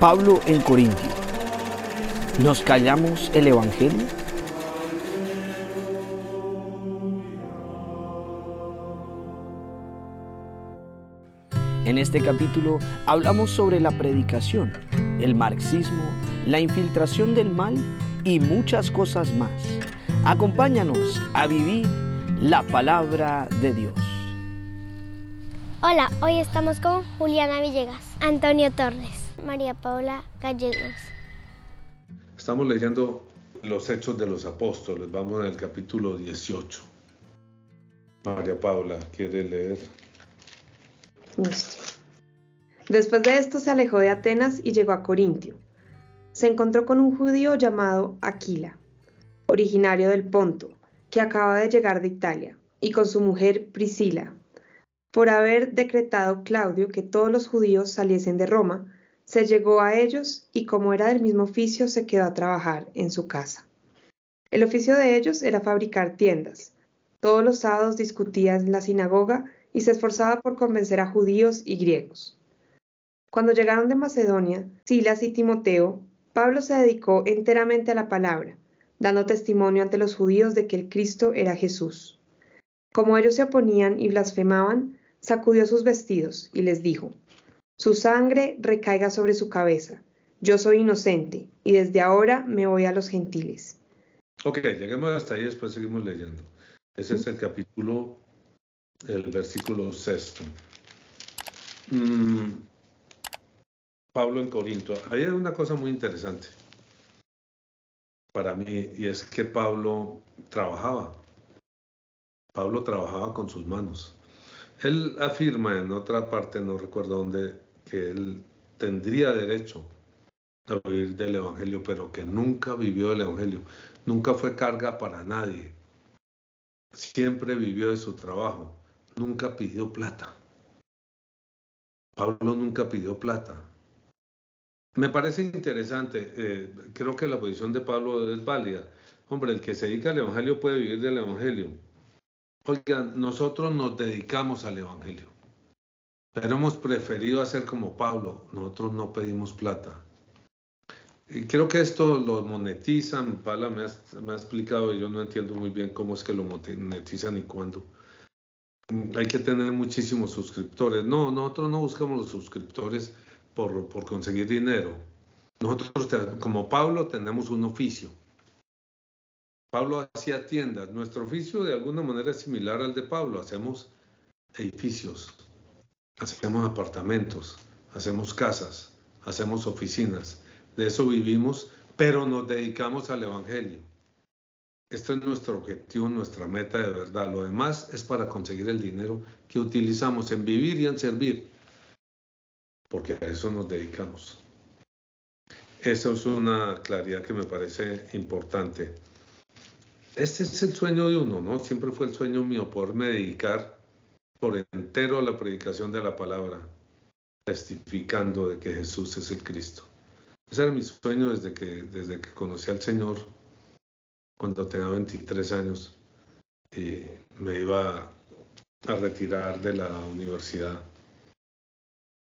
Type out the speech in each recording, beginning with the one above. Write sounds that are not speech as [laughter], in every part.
Pablo en Corintio. ¿Nos callamos el Evangelio? En este capítulo hablamos sobre la predicación, el marxismo, la infiltración del mal y muchas cosas más. Acompáñanos a vivir la palabra de Dios. Hola, hoy estamos con Juliana Villegas, Antonio Torres, María Paula Gallegos. Estamos leyendo los Hechos de los Apóstoles, vamos en el capítulo 18. María Paula, ¿quiere leer? Después de esto se alejó de Atenas y llegó a Corintio. Se encontró con un judío llamado Aquila, originario del Ponto, que acaba de llegar de Italia, y con su mujer Priscila. Por haber decretado Claudio que todos los judíos saliesen de Roma, se llegó a ellos y como era del mismo oficio se quedó a trabajar en su casa. El oficio de ellos era fabricar tiendas. Todos los sábados discutía en la sinagoga y se esforzaba por convencer a judíos y griegos. Cuando llegaron de Macedonia, Silas y Timoteo, Pablo se dedicó enteramente a la palabra, dando testimonio ante los judíos de que el Cristo era Jesús. Como ellos se oponían y blasfemaban, sacudió sus vestidos y les dijo, Su sangre recaiga sobre su cabeza. Yo soy inocente y desde ahora me voy a los gentiles. Ok, lleguemos hasta ahí, después seguimos leyendo. Ese es el capítulo, el versículo sexto. Mm, Pablo en Corinto. Ahí hay una cosa muy interesante para mí y es que Pablo trabajaba. Pablo trabajaba con sus manos. Él afirma en otra parte, no recuerdo dónde, que él tendría derecho a vivir del Evangelio, pero que nunca vivió el Evangelio. Nunca fue carga para nadie. Siempre vivió de su trabajo. Nunca pidió plata. Pablo nunca pidió plata. Me parece interesante, eh, creo que la posición de Pablo es válida. Hombre, el que se dedica al Evangelio puede vivir del Evangelio. Oigan, nosotros nos dedicamos al Evangelio, pero hemos preferido hacer como Pablo, nosotros no pedimos plata. Y creo que esto lo monetizan, Paula me ha, explicado y yo no entiendo muy bien cómo es que lo monetizan y cuándo. Hay que tener muchísimos suscriptores. No, nosotros no buscamos los suscriptores por, por conseguir dinero. Nosotros, como Pablo, tenemos un oficio. Pablo hacía tiendas. Nuestro oficio de alguna manera es similar al de Pablo. Hacemos edificios, hacemos apartamentos, hacemos casas, hacemos oficinas. De eso vivimos, pero nos dedicamos al Evangelio. Esto es nuestro objetivo, nuestra meta de verdad. Lo demás es para conseguir el dinero que utilizamos en vivir y en servir porque a eso nos dedicamos. Eso es una claridad que me parece importante. Este es el sueño de uno, ¿no? Siempre fue el sueño mío poderme dedicar por entero la predicación de la palabra, testificando de que Jesús es el Cristo. Ese era mi sueño desde que, desde que conocí al Señor, cuando tenía 23 años y me iba a retirar de la universidad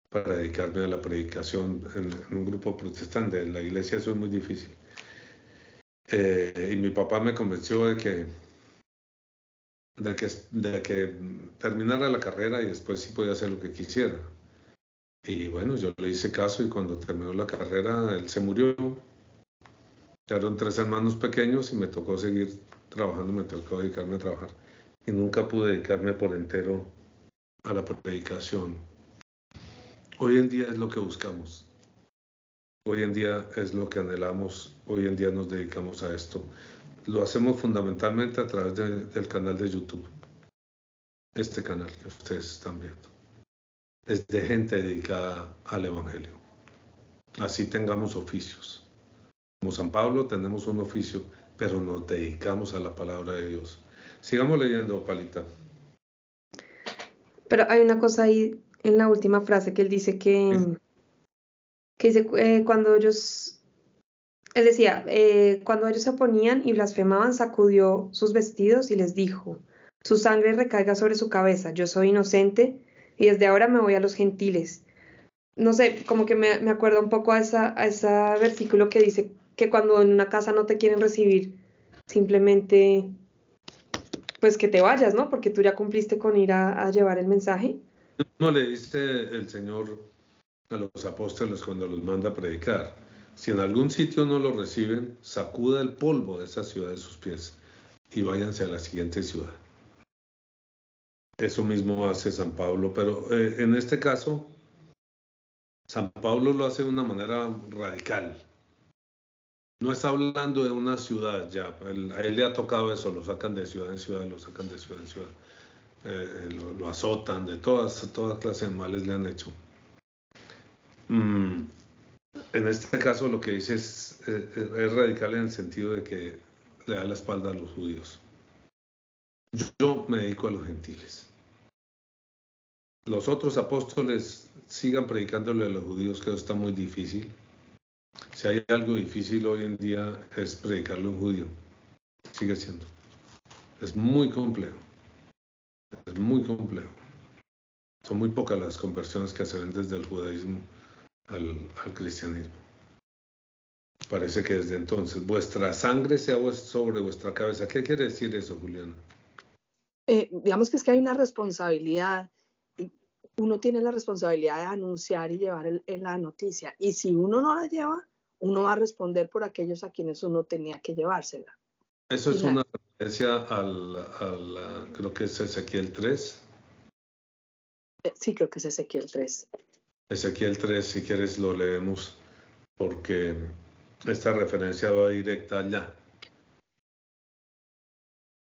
para dedicarme a la predicación en, un grupo protestante. En la iglesia eso es muy difícil. Eh, y mi papá me convenció de que, de que, de que terminara la carrera y después sí podía hacer lo que quisiera. Y bueno, yo le hice caso y cuando terminó la carrera, él se murió. Quedaron tres hermanos pequeños y me tocó seguir trabajando, me tocó dedicarme a trabajar. Y nunca pude dedicarme por entero a la predicación. Hoy en día es lo que buscamos. Hoy en día es lo que anhelamos. Hoy en día nos dedicamos a esto. Lo hacemos fundamentalmente a través del canal de YouTube. Este canal que ustedes están viendo. Es de gente dedicada al Evangelio. Así tengamos oficios. Como San Pablo tenemos un oficio, pero nos dedicamos a la palabra de Dios. Sigamos leyendo, Palita. Pero hay una cosa ahí en la última frase que él dice que, que dice, eh, cuando ellos, él decía, eh, cuando ellos se oponían y blasfemaban, sacudió sus vestidos y les dijo, su sangre recaiga sobre su cabeza, yo soy inocente y desde ahora me voy a los gentiles. no sé, como que me, me acuerdo un poco a, esa, a ese versículo que dice que cuando en una casa no te quieren recibir, simplemente pues que te vayas, ¿no? Porque tú ya cumpliste con ir a, llevar el mensaje. No le dice el Señor a los apóstoles cuando los manda a predicar. Si en algún sitio no lo reciben, sacuda el polvo de esa ciudad de sus pies y váyanse a la siguiente ciudad. Eso mismo hace San Pablo, pero eh, en este caso, San Pablo lo hace de una manera radical. No está hablando de una ciudad ya, a él le ha tocado eso, lo sacan de ciudad en ciudad, lo sacan de ciudad en ciudad, eh, lo, azotan, de todas, todas clases de males le han hecho. Mm, en este caso lo que dice es, eh, es, radical en el sentido de que le da la espalda a los judíos. Yo me dedico a los gentiles. Los otros apóstoles sigan predicándole a los judíos, que eso está muy difícil si hay algo difícil hoy en día es predicarle a un judío. Sigue siendo. Es muy complejo. Es muy complejo. Son muy pocas las conversiones que se ven desde el judaísmo al, cristianismo. Parece que desde entonces vuestra sangre sea sobre vuestra cabeza. ¿Qué quiere decir eso, Juliana? Eh, digamos que es que hay una responsabilidad uno tiene la responsabilidad de anunciar y llevar la noticia. Y si uno no la lleva, uno va a responder por aquellos a quienes uno tenía que llevársela. Eso es una referencia al, creo que es Ezequiel 3. Eh, sí, creo que es Ezequiel 3. Ezequiel 3, si quieres lo leemos, porque esta referencia va directa allá,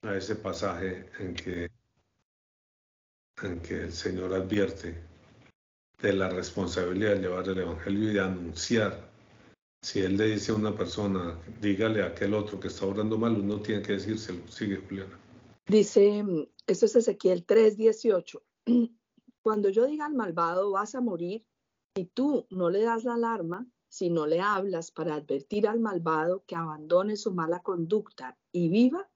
a ese pasaje en que el Señor advierte de la responsabilidad de llevar el Evangelio y de anunciar. Si Él le dice a una persona, dígale a aquel otro que está obrando mal, uno tiene que decírselo. Sigue, Juliana. Dice, esto es Ezequiel 3:18. [clears throat] Cuando yo diga al malvado, vas a morir, y tú no le das la alarma, si no le hablas para advertir al malvado que abandone su mala conducta y viva,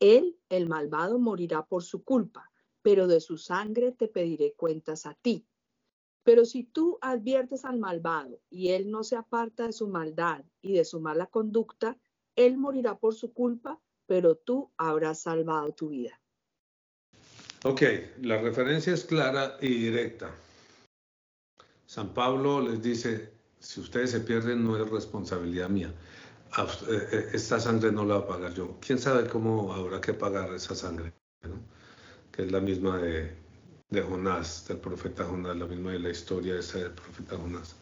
él, el malvado, morirá por su culpa pero de su sangre te pediré cuentas a ti. Pero si tú adviertes al malvado y él no se aparta de su maldad y de su mala conducta, él morirá por su culpa, pero tú habrás salvado tu vida. Ok, la referencia es clara y directa. San Pablo les dice, si ustedes se pierden no es responsabilidad mía. Eh, eh, esta sangre no la va a pagar yo. ¿Quién sabe cómo habrá que pagar esa sangre? que es la misma de, Jonás, del profeta Jonás, la misma de la historia esa del profeta Jonás,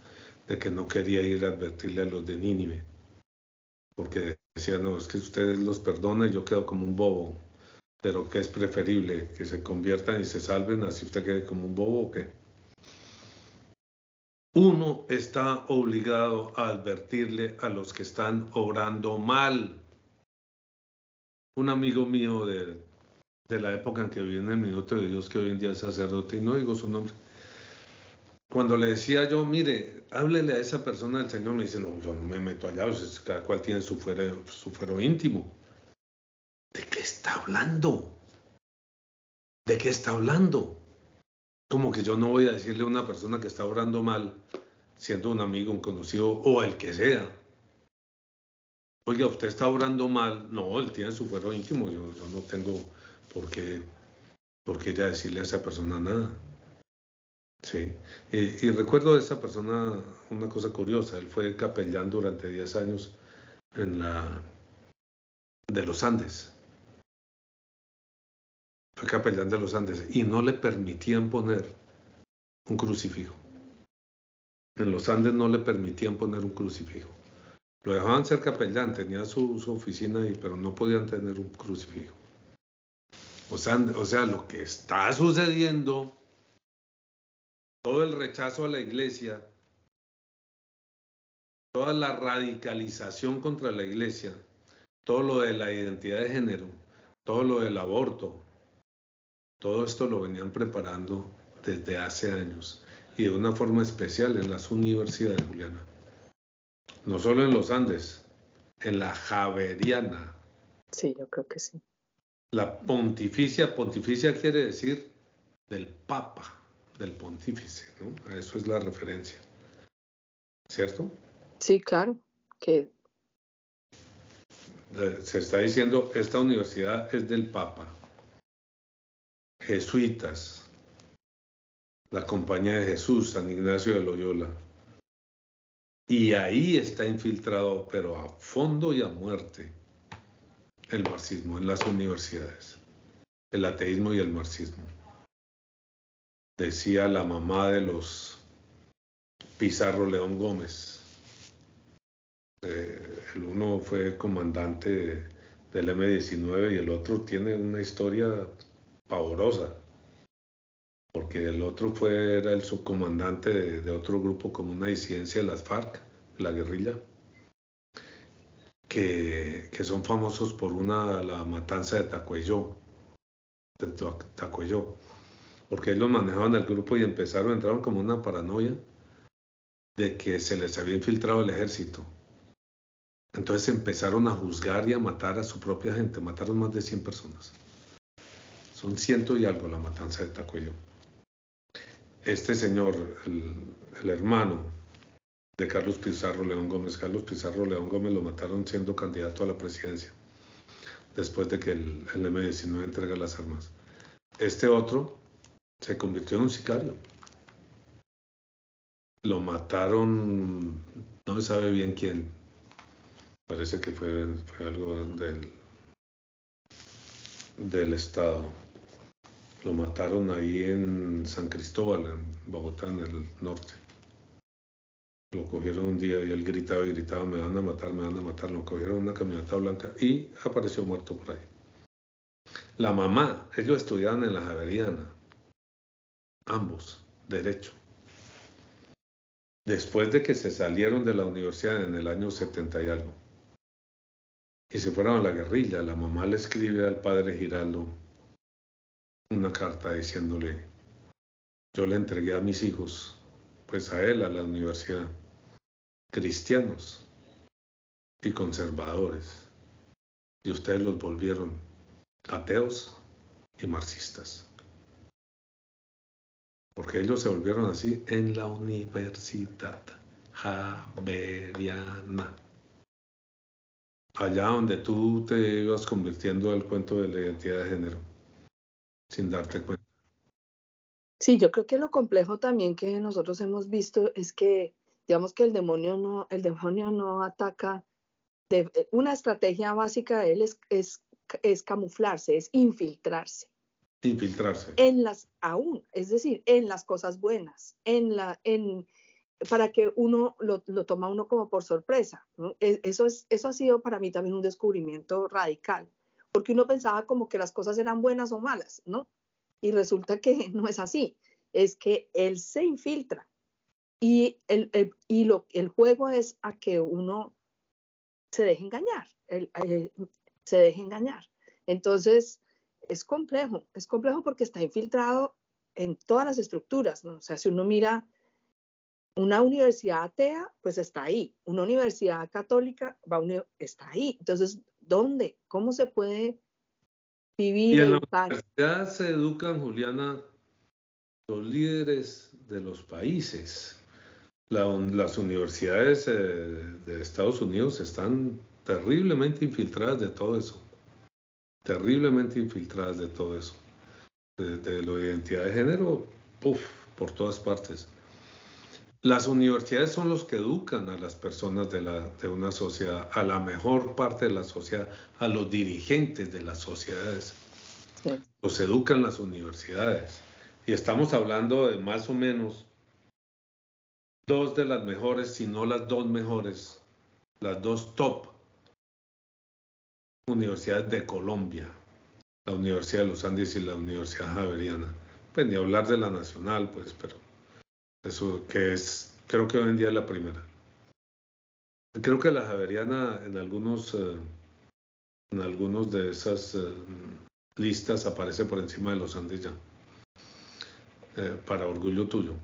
de que no quería ir a advertirle a los de Nínive, porque decía, no, es que ustedes los perdonan, yo quedo como un bobo, pero que es preferible que se conviertan y se salven, así usted quede como un bobo o qué. Uno está obligado a advertirle a los que están obrando mal. Un amigo mío de la época en que viví en el minuto de Dios, que hoy en día es sacerdote, y no digo su nombre. Cuando le decía yo, mire, háblele a esa persona del Señor, me dice, no, yo no me meto allá, pues, cada cual tiene su fuero, su fuero íntimo. ¿De qué está hablando? ¿De qué está hablando? Como que yo no voy a decirle a una persona que está obrando mal, siendo un amigo, un conocido o el que sea. Oiga, usted está obrando mal. No, él tiene su fuero íntimo, yo, yo no tengo ¿por qué, por qué ir a decirle a esa persona nada? Sí, y, recuerdo de esa persona una cosa curiosa, él fue capellán durante 10 años en la de los Andes. Fue capellán de los Andes y no le permitían poner un crucifijo. En los Andes no le permitían poner un crucifijo. Lo dejaban ser capellán, tenía su, oficina ahí, pero no podían tener un crucifijo. O o sea, lo que está sucediendo, todo el rechazo a la iglesia, toda la radicalización contra la iglesia, todo lo de la identidad de género, todo lo del aborto, todo esto lo venían preparando desde hace años y de una forma especial en las universidades, Juliana. No solo en los Andes, en la Javeriana. Sí, yo creo que sí. La pontificia, pontificia quiere decir del Papa, del pontífice, ¿no? A eso es la referencia. ¿Cierto? Sí, claro, que Eh, Se está diciendo, esta universidad es del Papa. Jesuitas, la Compañía de Jesús, San Ignacio de Loyola. Y ahí está infiltrado, pero a fondo y a muerte, el marxismo en las universidades, el ateísmo y el marxismo. Decía la mamá de los Pizarro León Gómez. Eh, el uno fue comandante de- del M-19 y el otro tiene una historia pavorosa, porque el otro fue, el subcomandante de, otro grupo como una disidencia de las FARC, la guerrilla, que, que son famosos por una, la matanza de Tacuelló, de Tacuelló, porque ellos manejaban el grupo y empezaron, entraron como una paranoia de que se les había infiltrado el ejército. Entonces empezaron a juzgar y a matar a su propia gente. Mataron más de 100 personas. Son ciento y algo la matanza de Tacuello. Este señor, el, hermano de Carlos Pizarro León Gómez, Carlos Pizarro León Gómez lo mataron siendo candidato a la presidencia, después de que el, el M-19 entrega las armas. Este otro se convirtió en un sicario. Lo mataron, no se sabe bien quién, Parece que fue, algo del Estado. Lo mataron ahí en San Cristóbal, en Bogotá, en el norte. Lo cogieron un día y él gritaba y gritaba, me van a matar, me van a matar. Lo cogieron en una camioneta blanca y apareció muerto por ahí. La mamá, ellos estudiaban en la Javeriana, ambos, derecho. Después de que se salieron de la universidad en el año 70 y algo, y se fueron a la guerrilla. La mamá le escribe al padre Giraldo una carta diciéndole, yo le entregué a mis hijos, pues a él, a la universidad, cristianos y conservadores, y ustedes los volvieron ateos y marxistas. Porque ellos se volvieron así en la Universidad Javeriana. Allá donde tú te ibas convirtiendo al cuento de la identidad de género, sin darte cuenta. Sí, yo creo que lo complejo también que nosotros hemos visto es que, digamos que el demonio no, el demonio no ataca. De, eh, una estrategia básica de él es, es, es camuflarse, es infiltrarse Infiltrarse. en las aún, es decir, en las cosas buenas, en la, en para que uno lo, lo toma uno como por sorpresa. ¿no? E- Eso, es, eso ha sido para mí también un descubrimiento radical, porque uno pensaba como que las cosas eran buenas o malas, ¿no? Y resulta que [laughs] no es así, es que él se infiltra y el, el- y lo, el juego es a que uno se deje engañar, el- eh, se deje engañar. Entonces, es complejo, es complejo porque está infiltrado en todas las estructuras, ¿no? O sea, si uno mira una universidad atea, pues está ahí. Una universidad católica va está ahí. Entonces, ¿dónde? ¿Cómo se puede Y vivir, en la universidad se educan, Juliana, los líderes de los países. La las universidades eh, de Estados Unidos están terriblemente infiltradas de todo eso. Terriblemente infiltradas de todo eso. De, de la identidad de género, uf, por todas partes. Las universidades son los que educan a las personas de, la, de una sociedad, a la mejor parte de la sociedad, a los dirigentes de las sociedades. Sí. Los educan las universidades. Y estamos hablando de más o menos dos de las mejores, si no las dos mejores, las dos top universidades de Colombia, la Universidad de los Andes y la Universidad Javeriana. Pues ni hablar de la nacional, pues, pero eso que es, creo que hoy en día es la primera. Creo que la Javeriana en algunos, eh, en algunos de esas eh, listas aparece por encima de los Andes ya. Eh, para orgullo tuyo.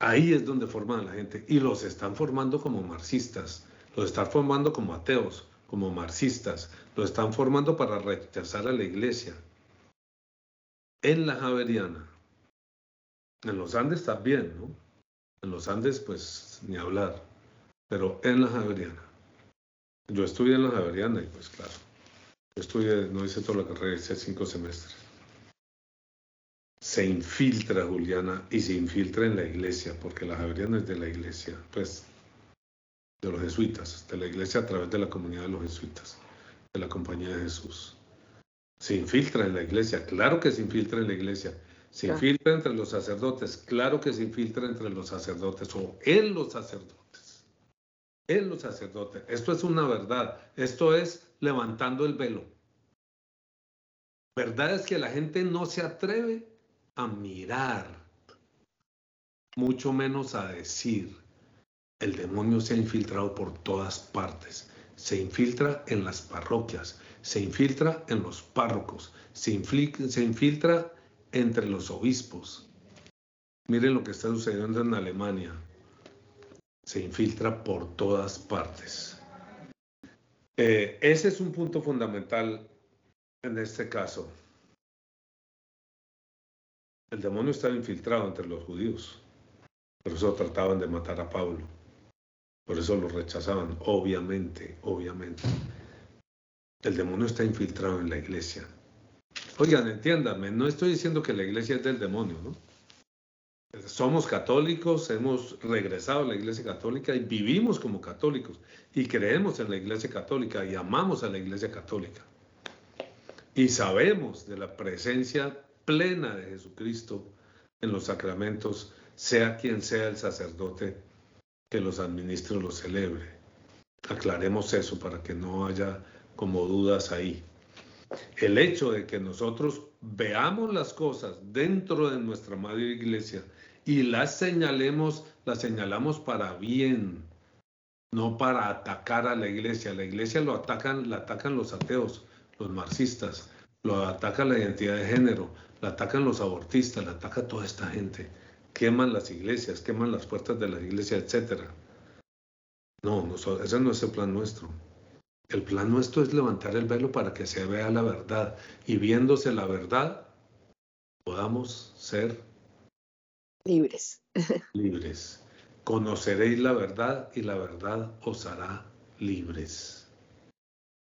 Ahí es donde forman a la gente y los están formando como marxistas, los están formando como ateos, como marxistas, los están formando para rechazar a la iglesia. en la Javeriana. En los Andes también, ¿no? En los Andes, pues ni hablar, pero en la Javeriana. Yo estudié en la Javeriana y pues claro, yo estudié, no hice toda la carrera, hice cinco semestres. Se infiltra Juliana y se infiltra en la iglesia, porque la Javeriana es de la iglesia, pues de los jesuitas, de la iglesia a través de la comunidad de los jesuitas, de la compañía de Jesús. Se infiltra en la iglesia, claro que se infiltra en la iglesia. Se infiltra entre los sacerdotes, claro que se infiltra entre los sacerdotes o en los sacerdotes. En los sacerdotes. Esto es una verdad. Esto es levantando el velo. Verdad es que la gente no se atreve a mirar, mucho menos a decir. El demonio se ha infiltrado por todas partes. Se infiltra en las parroquias, se infiltra en los párrocos, se, infiltra entre los obispos. Miren lo que está sucediendo en Alemania. Se infiltra por todas partes. Eh, ese es un punto fundamental en este caso. El demonio estaba infiltrado entre los judíos. Por eso trataban de matar a Pablo. Por eso lo rechazaban, obviamente, obviamente. El demonio está infiltrado en la iglesia. Oigan, entiéndanme, no estoy diciendo que la iglesia es del demonio, ¿no? Somos católicos, hemos regresado a la iglesia católica y vivimos como católicos y creemos en la iglesia católica y amamos a la iglesia católica. Y sabemos de la presencia plena de Jesucristo en los sacramentos, sea quien sea el sacerdote que los administre o los celebre. Aclaremos eso para que no haya como dudas ahí. El hecho de que nosotros veamos las cosas dentro de nuestra madre iglesia y las señalemos, las señalamos para bien, no para atacar a la iglesia. La iglesia lo atacan, la atacan los ateos, los marxistas, lo ataca la identidad de género, la atacan los abortistas, la ataca toda esta gente. Queman las iglesias, queman las puertas de la iglesia, etc. No, no ese no es el plan nuestro. El plan nuestro es levantar el velo para que se vea la verdad y viéndose la verdad podamos ser libres. [laughs] libres. Conoceréis la verdad y la verdad os hará libres.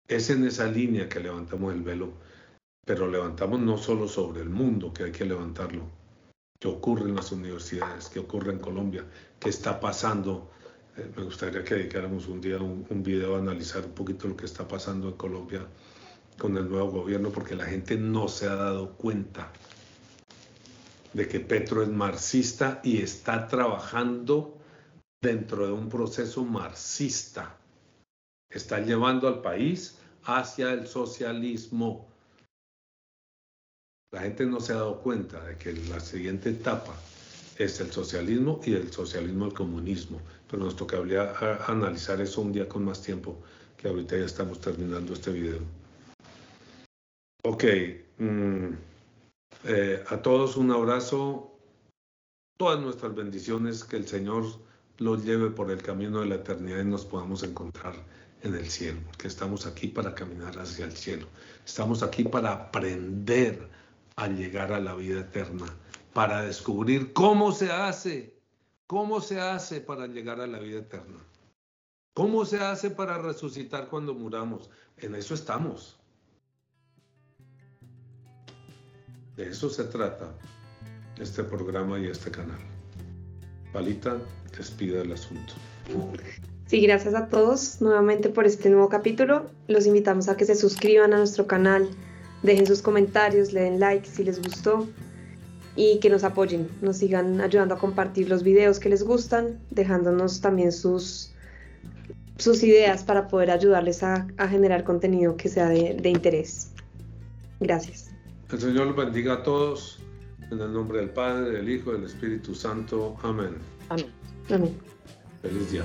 Es en esa línea que levantamos el velo, pero levantamos no solo sobre el mundo, que hay que levantarlo, ¿Qué ocurre en las universidades, ¿Qué ocurre en Colombia, ¿Qué está pasando eh, me gustaría que dedicáramos un día un, un, video a analizar un poquito lo que está pasando en Colombia con el nuevo gobierno, porque la gente no se ha dado cuenta de que Petro es marxista y está trabajando dentro de un proceso marxista. Está llevando al país hacia el socialismo. La gente no se ha dado cuenta de que la siguiente etapa es el socialismo y el socialismo al comunismo. Pero nos tocaría analizar eso un día con más tiempo, que ahorita ya estamos terminando este video. Ok, mm, eh, a todos un abrazo, todas nuestras bendiciones, que el Señor los lleve por el camino de la eternidad y nos podamos encontrar en el cielo, que estamos aquí para caminar hacia el cielo, estamos aquí para aprender a llegar a la vida eterna para descubrir cómo se hace, cómo se hace para llegar a la vida eterna. ¿Cómo se hace para resucitar cuando muramos? En eso estamos. De eso se trata este programa y este canal. Palita, despida el asunto. Sí, gracias a todos nuevamente por este nuevo capítulo. Los invitamos a que se suscriban a nuestro canal, dejen sus comentarios, le den like si les gustó y que nos apoyen, nos sigan ayudando a compartir los videos que les gustan, dejándonos también sus, sus ideas para poder ayudarles a, generar contenido que sea de, de interés. Gracias. El Señor los bendiga a todos. En el nombre del Padre, del Hijo y del Espíritu Santo. Amén. Amén. Amén. Feliz día.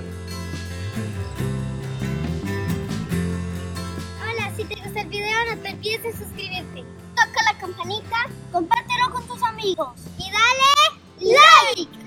Hola, si te gusta el video no te olvides de suscribirte. Toca la campanita, compártelo con tus amigos y dale like.